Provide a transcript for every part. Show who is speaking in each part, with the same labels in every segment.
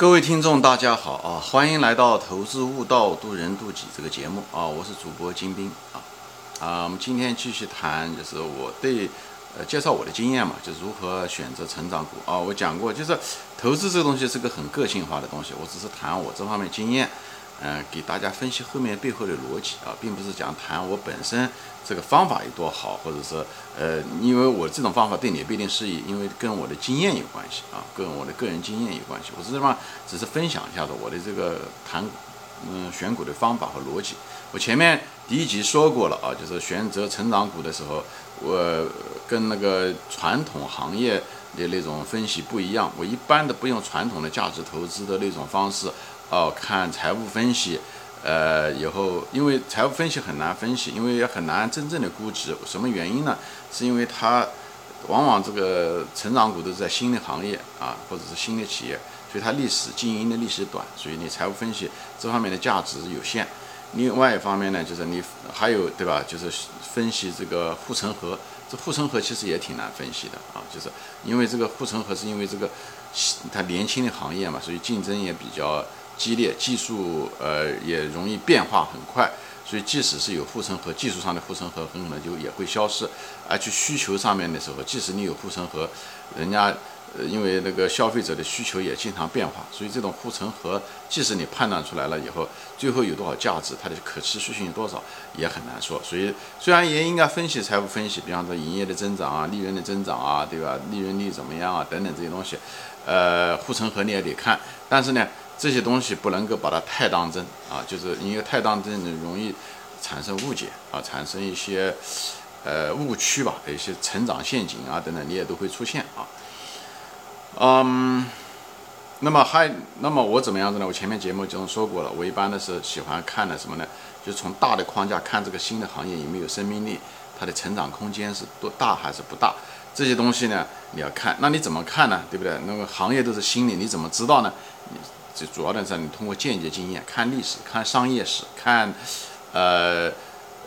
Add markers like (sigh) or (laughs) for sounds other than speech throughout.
Speaker 1: 各位听众，大家好啊！欢迎来到《投资悟道，渡人渡己》这个节目啊！我是主播金兵啊啊！我们今天继续谈，就是我对呃介绍我的经验嘛，就如何选择成长股啊！我讲过，就是投资这个东西是个很个性化的东西，我只是谈我这方面经验。嗯，给大家分析后面背后的逻辑啊，并不是讲谈我本身这个方法有多好，或者说，呃，因为我这种方法对你不一定适宜，因为跟我的经验有关系啊，跟我的个人经验有关系。我是这么只是分享一下子我的这个谈，嗯，选股的方法和逻辑。我前面第一集说过了啊，就是选择成长股的时候，我跟那个传统行业的那种分析不一样，我一般的不用传统的价值投资的那种方式。哦，看财务分析，呃，以后因为财务分析很难分析，因为也很难真正的估值。什么原因呢？是因为它往往这个成长股都是在新的行业啊，或者是新的企业，所以它历史经营的历史短，所以你财务分析这方面的价值有限。另外一方面呢，就是你还有对吧？就是分析这个护城河，这护城河其实也挺难分析的啊，就是因为这个护城河是因为这个它年轻的行业嘛，所以竞争也比较。激烈，技术呃也容易变化很快，所以即使是有护城河，技术上的护城河很可能就也会消失。而去需求上面的时候，即使你有护城河，人家呃因为那个消费者的需求也经常变化，所以这种护城河，即使你判断出来了以后，最后有多少价值，它的可持续性有多少也很难说。所以虽然也应该分析财务分析，比方说营业的增长啊、利润的增长啊，对吧？利润率怎么样啊等等这些东西，呃，护城河你也得看，但是呢。这些东西不能够把它太当真啊，就是因为太当真你容易产生误解啊，产生一些呃误区吧，一些成长陷阱啊等等，你也都会出现啊。嗯，那么还那么我怎么样子呢？我前面节目中说过了，我一般的是喜欢看的什么呢？就从大的框架看这个新的行业有没有生命力，它的成长空间是多大还是不大？这些东西呢你要看，那你怎么看呢？对不对？那个行业都是新的，你怎么知道呢？最主要的是你通过间接经验，看历史，看商业史，看，呃，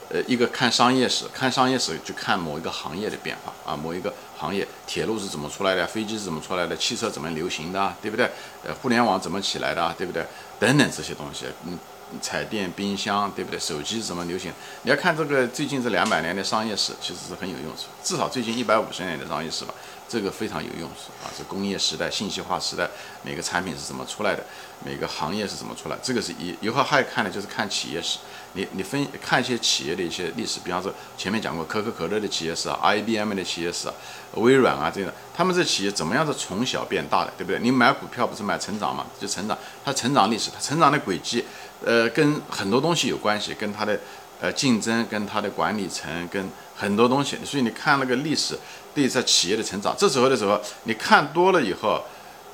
Speaker 1: 呃，一个看商业史，看商业史就看某一个行业的变化啊，某一个行业，铁路是怎么出来的，飞机是怎么出来的，汽车怎么流行的，对不对？呃，互联网怎么起来的，对不对？等等这些东西，嗯，彩电、冰箱，对不对？手机怎么流行？你要看这个最近这两百年的商业史，其实是很有用处，至少最近一百五十年的商业史吧。这个非常有用处啊！这工业时代、信息化时代，每个产品是怎么出来的，每个行业是怎么出来？这个是一。以后还要看的就是看企业史，你你分看一些企业的一些历史，比方说前面讲过可口可乐的企业史啊，IBM 的企业史啊，微软啊这样的，他们这企业怎么样子从小变大的，对不对？你买股票不是买成长嘛？就成长，它成长历史，它成长的轨迹，呃，跟很多东西有关系，跟它的。呃，竞争跟它的管理层跟很多东西，所以你看那个历史对在企业的成长，这时候的时候，你看多了以后，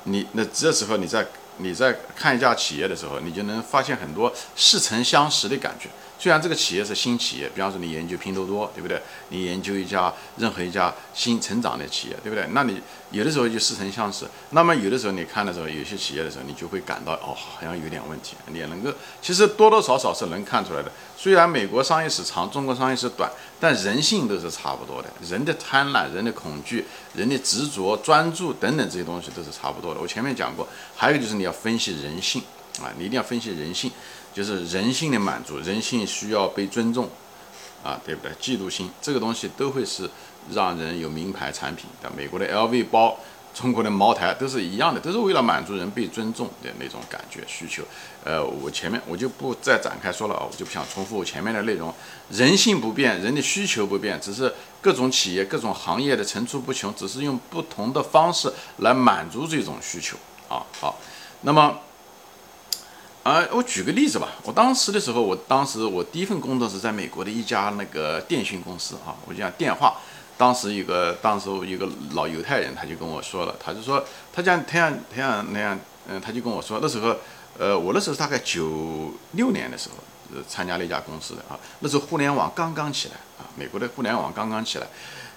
Speaker 1: 你那这时候你在你在看一家企业的时候，你就能发现很多似曾相识的感觉。虽然这个企业是新企业，比方说你研究拼多多，对不对？你研究一家任何一家新成长的企业，对不对？那你有的时候就似曾相识。那么有的时候你看的时候，有些企业的时候，你就会感到哦，好像有点问题。你也能够，其实多多少少是能看出来的。虽然美国商业史长，中国商业史短，但人性都是差不多的。人的贪婪、人的恐惧、人的执着、专注等等这些东西都是差不多的。我前面讲过，还有就是你要分析人性啊，你一定要分析人性。就是人性的满足，人性需要被尊重，啊，对不对？嫉妒心这个东西都会是让人有名牌产品的。美国的 LV 包，中国的茅台都是一样的，都是为了满足人被尊重的那种感觉需求。呃，我前面我就不再展开说了啊，我就不想重复我前面的内容。人性不变，人的需求不变，只是各种企业、各种行业的层出不穷，只是用不同的方式来满足这种需求啊。好，那么。啊，我举个例子吧。我当时的时候，我当时我第一份工作是在美国的一家那个电讯公司啊。我讲电话，当时一个当时一个老犹太人他就跟我说了，他就说他讲他讲他讲那样，嗯，他就跟我说那时候，呃，我那时候大概九六年的时候，呃，参加了一家公司的啊。那时候互联网刚刚起来啊，美国的互联网刚刚起来，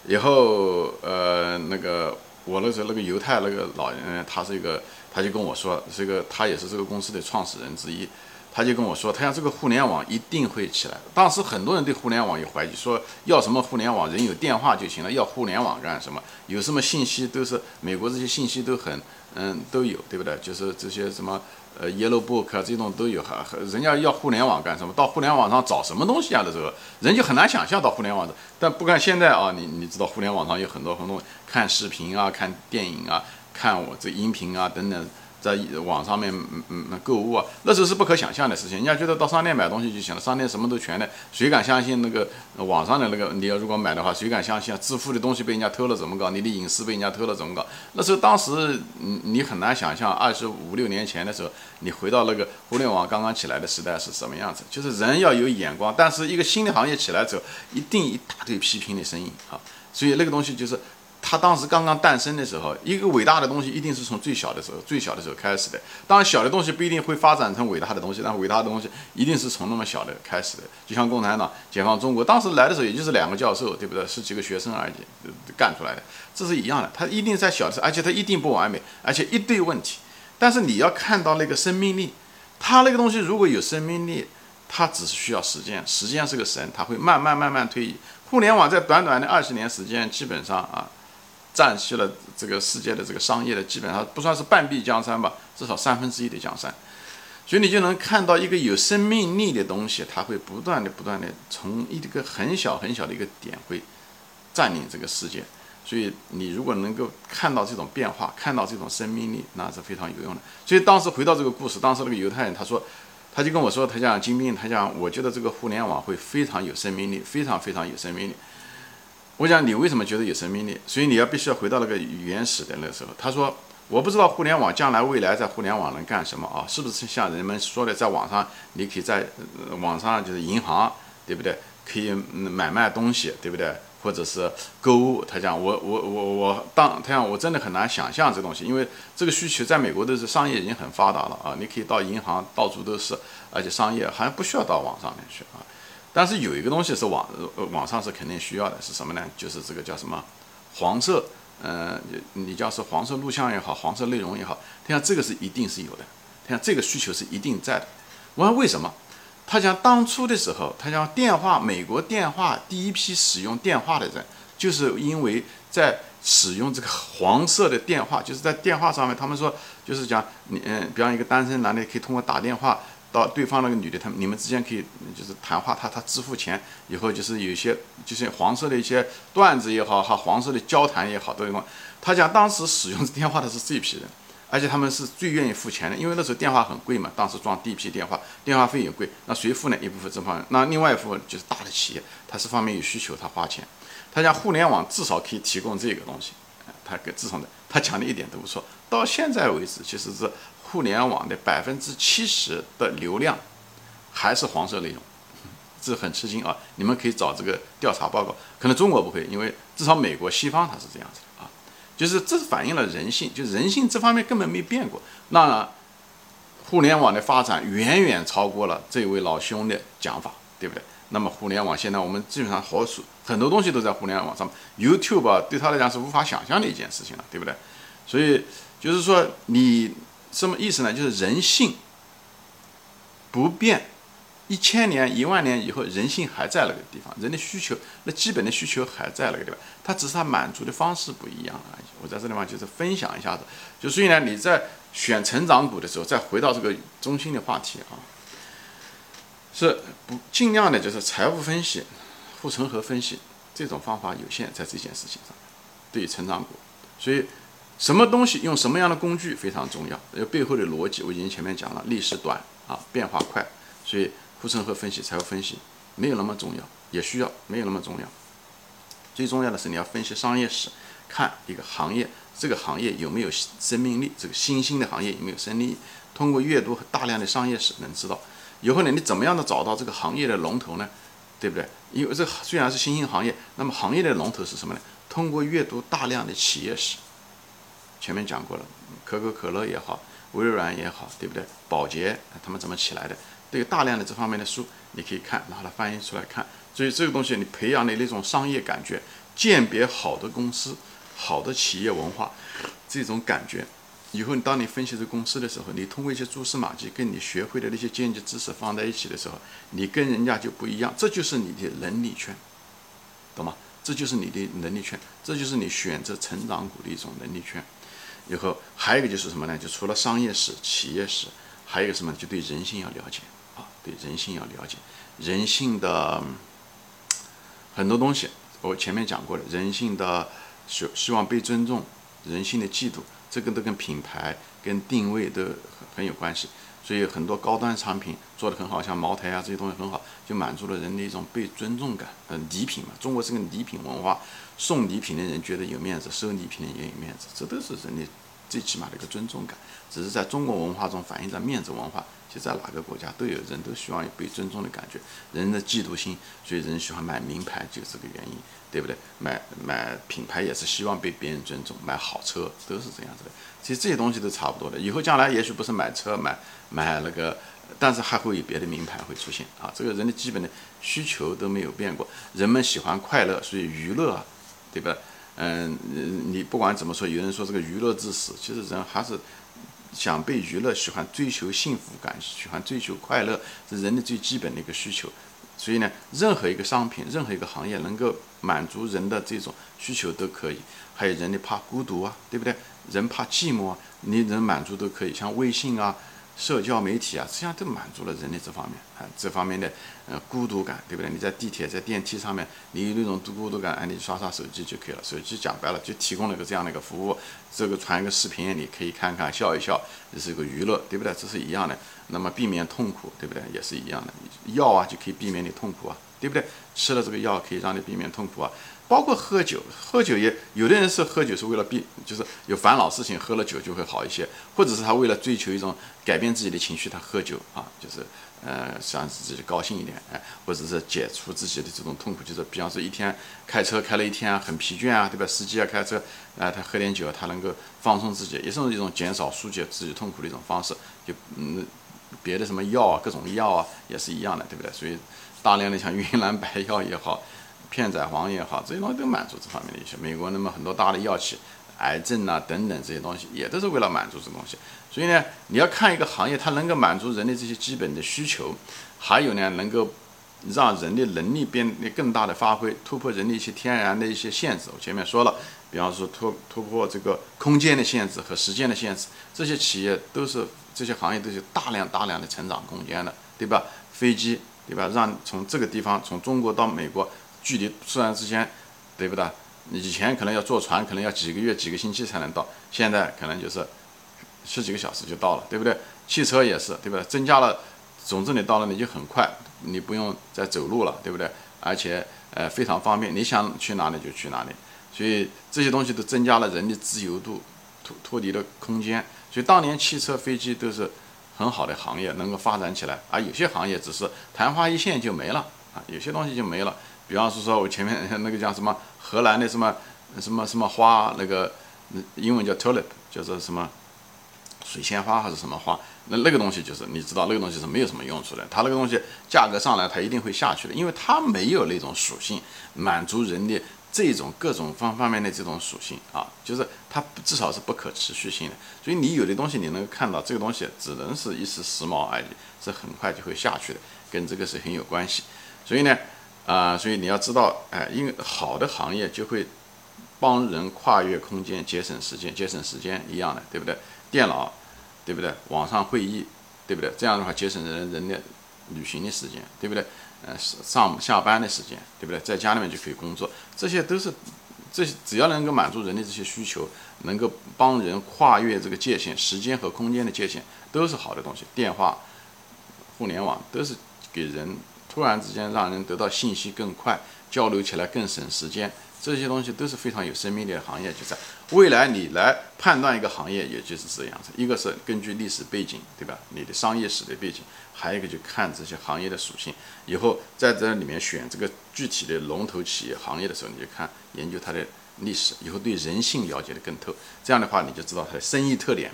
Speaker 1: 以后呃那个我那时候那个犹太那个老人他是一个。他就跟我说，这个他也是这个公司的创始人之一，他就跟我说，他讲这个互联网一定会起来。当时很多人对互联网有怀疑，说要什么互联网，人有电话就行了，要互联网干什么？有什么信息都是美国这些信息都很嗯，都有，对不对？就是这些什么呃，Yellow Book，这种都有，哈人家要互联网干什么？到互联网上找什么东西啊的时候，人就很难想象到互联网的。但不看现在啊，你你知道互联网上有很多很多看视频啊，看电影啊，看我这音频啊等等。在网上面嗯嗯购物啊，那时候是不可想象的事情。人家觉得到商店买东西就行了，商店什么都全的，谁敢相信那个网上的那个？你要如果买的话，谁敢相信啊？支付的东西被人家偷了怎么搞？你的隐私被人家偷了怎么搞？那时候当时你你很难想象，二十五六年前的时候，你回到那个互联网刚刚起来的时代是什么样子？就是人要有眼光，但是一个新的行业起来之后，一定一大堆批评的声音啊，所以那个东西就是。他当时刚刚诞生的时候，一个伟大的东西一定是从最小的时候、最小的时候开始的。当然，小的东西不一定会发展成伟大的东西，但伟大的东西一定是从那么小的开始的。就像共产党解放中国，当时来的时候也就是两个教授，对不对？十几个学生而已，干出来的，这是一样的。他一定在小的时候，而且他一定不完美，而且一堆问题。但是你要看到那个生命力，他那个东西如果有生命力，它只是需要时间，时间是个神，它会慢慢慢慢推移。互联网在短短的二十年时间，基本上啊。占据了这个世界的这个商业的基本上不算是半壁江山吧，至少三分之一的江山，所以你就能看到一个有生命力的东西，它会不断的不断的从一个很小很小的一个点会占领这个世界，所以你如果能够看到这种变化，看到这种生命力，那是非常有用的。所以当时回到这个故事，当时那个犹太人他说，他就跟我说，他讲金兵，他讲我觉得这个互联网会非常有生命力，非常非常有生命力。我讲你为什么觉得有生命力？所以你要必须要回到那个原始的那个时候。他说：“我不知道互联网将来未来在互联网能干什么啊？是不是像人们说的，在网上你可以在网上就是银行，对不对？可以买卖东西，对不对？或者是购物。”他讲：“我我我我当他讲我真的很难想象这东西，因为这个需求在美国都是商业已经很发达了啊，你可以到银行到处都是，而且商业好像不需要到网上面去啊。”但是有一个东西是网呃网上是肯定需要的，是什么呢？就是这个叫什么黄色，呃，你叫是黄色录像也好，黄色内容也好，他讲这个是一定是有的，他讲这个需求是一定在的。我说为什么？他讲当初的时候，他讲电话，美国电话第一批使用电话的人，就是因为在使用这个黄色的电话，就是在电话上面，他们说就是讲你嗯，比方一个单身男的可以通过打电话。到对方那个女的，他们你们之间可以就是谈话，他他支付钱以后，就是有些就是黄色的一些段子也好，哈黄色的交谈也好，都有。他讲当时使用电话的是这批人，而且他们是最愿意付钱的，因为那时候电话很贵嘛，当时装第一批电话，电话费也贵，那谁付呢？一部分这方面，那另外一部分就是大的企业，他是方面有需求，他花钱。他讲互联网至少可以提供这个东西，他给至少的，他讲的一点都不错。到现在为止，其实是。互联网的百分之七十的流量还是黄色内容，(laughs) 这很吃惊啊！你们可以找这个调查报告，可能中国不会，因为至少美国西方它是这样子的啊，就是这反映了人性，就人性这方面根本没变过。那互联网的发展远远超过了这位老兄的讲法，对不对？那么互联网现在我们基本上好很多东西都在互联网上，YouTube 啊对他来讲是无法想象的一件事情了，对不对？所以就是说你。什么意思呢？就是人性不变，一千年、一万年以后，人性还在那个地方，人的需求，那基本的需求还在那个地方，它只是它满足的方式不一样而已。我在这地方就是分享一下子，就所以呢，你在选成长股的时候，再回到这个中心的话题啊，是不尽量的，就是财务分析、护城河分析这种方法有限，在这件事情上，对于成长股，所以。什么东西用什么样的工具非常重要，因为背后的逻辑我已经前面讲了，历史短啊，变化快，所以护城河分析、财务分析没有那么重要，也需要没有那么重要。最重要的是你要分析商业史，看一个行业，这个行业有没有生命力，这个新兴的行业有没有生命力。通过阅读大量的商业史，能知道以后呢，你怎么样的找到这个行业的龙头呢？对不对？因为这虽然是新兴行业，那么行业的龙头是什么呢？通过阅读大量的企业史。前面讲过了，可口可乐也好，微软也好，对不对？宝洁他们怎么起来的？对大量的这方面的书，你可以看，拿它翻译出来看。所以这个东西你培养的那种商业感觉，鉴别好的公司、好的企业文化，这种感觉，以后当你分析这公司的时候，你通过一些蛛丝马迹，跟你学会的那些间接知识放在一起的时候，你跟人家就不一样。这就是你的能力圈，懂吗？这就是你的能力圈，这就是你选择成长股的一种能力圈。以后还有一个就是什么呢？就除了商业史、企业史，还有一个什么？就对人性要了解啊，对人性要了解，人性的很多东西，我前面讲过了，人性的希希望被尊重，人性的嫉妒，这个都跟品牌、跟定位都很很有关系。所以很多高端产品做得很好，像茅台啊这些东西很好，就满足了人的一种被尊重感。嗯，礼品嘛，中国是个礼品文化，送礼品的人觉得有面子，收礼品的人也有面子，这都是人的最起码的一个尊重感。只是在中国文化中反映在面子文化，其实在哪个国家都有人都希望有被尊重的感觉，人的嫉妒心，所以人喜欢买名牌就是这个原因，对不对？买买品牌也是希望被别人尊重，买好车都是这样子的。其实这些东西都差不多的，以后将来也许不是买车买。买那个，但是还会有别的名牌会出现啊！这个人的基本的需求都没有变过，人们喜欢快乐，所以娱乐啊，对吧？嗯，你不管怎么说，有人说这个娱乐至死，其实人还是想被娱乐，喜欢追求幸福感，喜欢追求快乐，是人的最基本的一个需求。所以呢，任何一个商品，任何一个行业能够满足人的这种需求都可以。还有人的怕孤独啊，对不对？人怕寂寞啊，你能满足都可以，像微信啊。社交媒体啊，实际上都满足了人的这方面啊，这方面的呃孤独感，对不对？你在地铁、在电梯上面，你有那种孤独感，哎，你刷刷手机就可以了。手机讲白了，就提供了个这样的一个服务，这个传一个视频，你可以看看笑一笑，这是一个娱乐，对不对？这是一样的。那么避免痛苦，对不对？也是一样的。药啊，就可以避免你痛苦啊，对不对？吃了这个药可以让你避免痛苦啊。包括喝酒，喝酒也有的人是喝酒是为了避，就是有烦恼事情，喝了酒就会好一些，或者是他为了追求一种改变自己的情绪，他喝酒啊，就是呃让自己高兴一点，哎，或者是解除自己的这种痛苦，就是比方说一天开车开了一天啊很疲倦啊，对吧？司机啊开车啊，他喝点酒，他能够放松自己，也是一种减少疏解自己痛苦的一种方式。就嗯，别的什么药啊，各种药啊，也是一样的，对不对？所以大量的像云南白药也好。片仔癀也好，这些东西都满足这方面的一些。美国那么很多大的药企，癌症啊等等这些东西，也都是为了满足这东西。所以呢，你要看一个行业，它能够满足人的这些基本的需求，还有呢，能够让人的能力变得更大的发挥，突破人的一些天然的一些限制。我前面说了，比方说突突破这个空间的限制和时间的限制，这些企业都是这些行业都是大量大量的成长空间的，对吧？飞机，对吧？让从这个地方从中国到美国。距离突然之间，对不对？以前可能要坐船，可能要几个月、几个星期才能到，现在可能就是十几个小时就到了，对不对？汽车也是，对不对？增加了，总之你到了你就很快，你不用再走路了，对不对？而且呃非常方便，你想去哪里就去哪里，所以这些东西都增加了人的自由度，脱脱离了空间。所以当年汽车、飞机都是很好的行业，能够发展起来，而有些行业只是昙花一现就没了啊，有些东西就没了。比方说，我前面 (laughs) 那个叫什么荷兰的什么什么什么花，那个英文叫 tulip，叫做什么水仙花还是什么花？那那个东西就是你知道，那个东西是没有什么用处的。它那个东西价格上来，它一定会下去的，因为它没有那种属性满足人的这种各种方方面的这种属性啊，就是它至少是不可持续性的。所以你有的东西你能看到，这个东西只能是一时时髦而已，是很快就会下去的，跟这个是很有关系。所以呢。啊，所以你要知道，哎，因为好的行业就会帮人跨越空间，节省时间，节省时间一样的，对不对？电脑，对不对？网上会议，对不对？这样的话节省人人的旅行的时间，对不对？呃，上下班的时间，对不对？在家里面就可以工作，这些都是这些只要能够满足人的这些需求，能够帮人跨越这个界限，时间和空间的界限，都是好的东西。电话、互联网都是给人。突然之间让人得到信息更快，交流起来更省时间，这些东西都是非常有生命力的行业。就在未来，你来判断一个行业，也就是这样子。一个是根据历史背景，对吧？你的商业史的背景，还有一个就看这些行业的属性。以后在这里面选这个具体的龙头企业行业的时候，你就看研究它的历史，以后对人性了解的更透。这样的话，你就知道它的生意特点、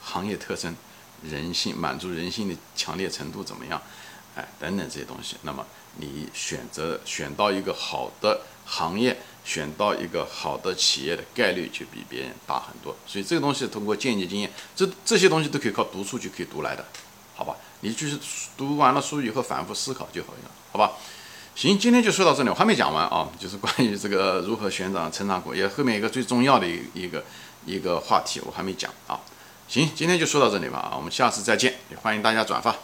Speaker 1: 行业特征、人性满足人性的强烈程度怎么样。哎，等等这些东西，那么你选择选到一个好的行业，选到一个好的企业的概率就比别人大很多。所以这个东西通过间接经验，这这些东西都可以靠读书就可以读来的，好吧？你就是读完了书以后反复思考就好了，好吧？行，今天就说到这里，我还没讲完啊，就是关于这个如何选择成长股，也后面一个最重要的一一个一个话题，我还没讲啊。行，今天就说到这里吧啊，我们下次再见，也欢迎大家转发。